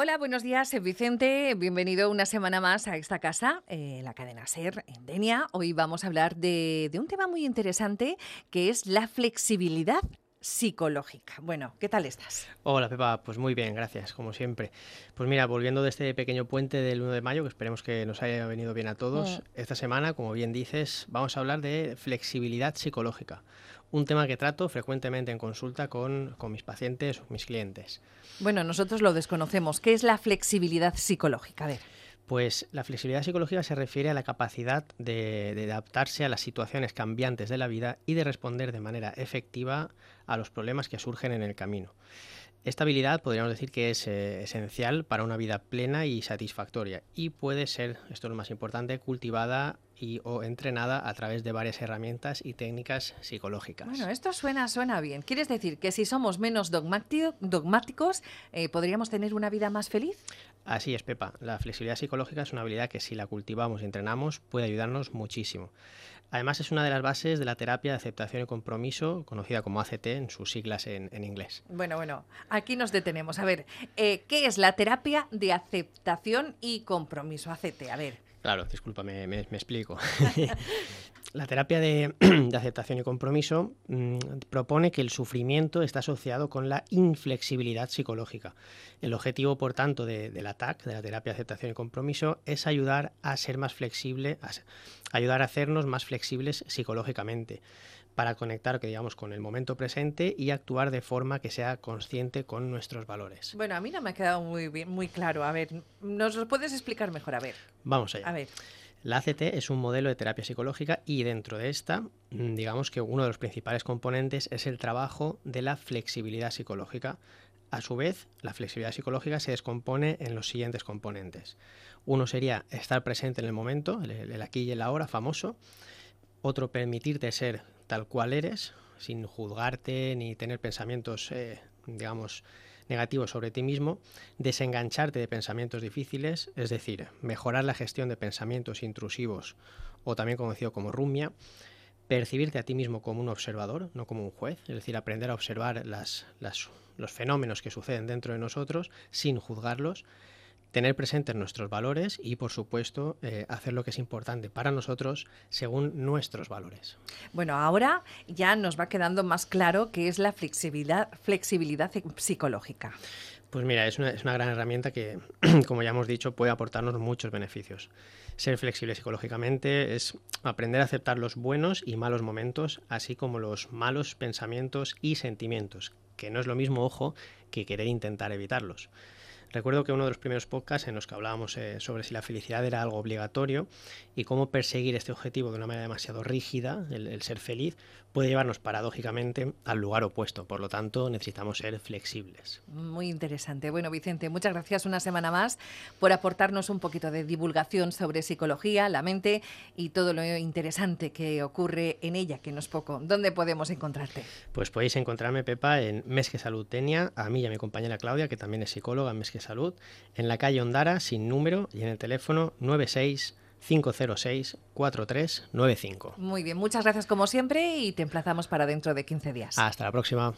Hola, buenos días, Vicente. Bienvenido una semana más a esta casa, eh, la cadena SER en Denia. Hoy vamos a hablar de, de un tema muy interesante que es la flexibilidad psicológica. Bueno, ¿qué tal estás? Hola Pepa, pues muy bien, gracias, como siempre. Pues mira, volviendo de este pequeño puente del 1 de mayo, que esperemos que nos haya venido bien a todos, mm. esta semana, como bien dices, vamos a hablar de flexibilidad psicológica, un tema que trato frecuentemente en consulta con, con mis pacientes o mis clientes. Bueno, nosotros lo desconocemos. ¿Qué es la flexibilidad psicológica? A ver. Pues la flexibilidad psicológica se refiere a la capacidad de, adaptarse a las situaciones cambiantes de la vida y de responder de manera efectiva a los problemas que surgen en el camino. Esta habilidad podríamos decir que es eh, esencial para una vida plena y satisfactoria y puede ser, esto es lo más importante, cultivada y o entrenada a través de varias herramientas y técnicas psicológicas. Bueno, esto suena, suena bien. ¿Quieres decir que si somos menos dogmáticos, eh, podríamos tener una vida más feliz? Así es, Pepa. La flexibilidad psicológica es una habilidad que si la cultivamos y entrenamos puede ayudarnos muchísimo. Además es una de las bases de la terapia de aceptación y compromiso, conocida como ACT en sus siglas en, inglés. Bueno, bueno, aquí nos detenemos. A ver, eh, ¿qué es la terapia de aceptación y compromiso? ACT, a ver. Claro, discúlpame, me, explico. La terapia de, aceptación y compromiso mm, propone que el sufrimiento está asociado con la inflexibilidad psicológica. El objetivo, por tanto, de, del ATAC, de la terapia de aceptación y compromiso, es ayudar a ser más flexible, ayudar a hacernos más flexibles psicológicamente para conectar, que digamos, con el momento presente y actuar de forma que sea consciente con nuestros valores. Bueno, a mí no me ha quedado muy bien, muy claro. A ver, ¿nos lo puedes explicar mejor? A ver. Vamos allá. A ver. La ACT es un modelo de terapia psicológica y dentro de esta, mm, digamos que uno de los principales componentes es el trabajo de la flexibilidad psicológica. A su vez, la flexibilidad psicológica se descompone en los siguientes componentes. Uno sería estar presente en el momento, el, aquí y el ahora famoso. Otro, permitirte ser tal cual eres, sin juzgarte ni tener pensamientos, eh, digamos, negativos sobre ti mismo, desengancharte de pensamientos difíciles, es decir, mejorar la gestión de pensamientos intrusivos o también conocido como rumia, percibirte a ti mismo como un observador, no como un juez, es decir, aprender a observar los fenómenos que suceden dentro de nosotros sin juzgarlos tener presentes nuestros valores y, por supuesto, eh, hacer lo que es importante para nosotros según nuestros valores. Bueno, ahora ya nos va quedando más claro qué es la flexibilidad, flexibilidad psicológica. Pues mira, es una, es una gran herramienta que, como ya hemos dicho, puede aportarnos muchos beneficios. Ser flexible psicológicamente es aprender a aceptar los buenos y malos momentos, así como los malos pensamientos y sentimientos, que no es lo mismo, ojo, que querer intentar evitarlos. Recuerdo que uno de los primeros podcasts en los que hablábamos eh, sobre si la felicidad era algo obligatorio y cómo perseguir este objetivo de una manera demasiado rígida, el, ser feliz, puede llevarnos paradójicamente al lugar opuesto. Por lo tanto, necesitamos ser flexibles. Muy interesante. Bueno, Vicente, muchas gracias una semana más por aportarnos un poquito de divulgación sobre psicología, la mente y todo lo interesante que ocurre en ella, que no es poco. ¿Dónde podemos encontrarte? Pues podéis encontrarme, Pepa, en Mesque Salud Tenia, a mí y a mi compañera Claudia, que también es psicóloga en Mesque Salud, en la calle Ondara, sin número, y en el teléfono 96 506 4395. Muy bien, muchas gracias como siempre y te emplazamos para dentro de 15 días. Hasta la próxima.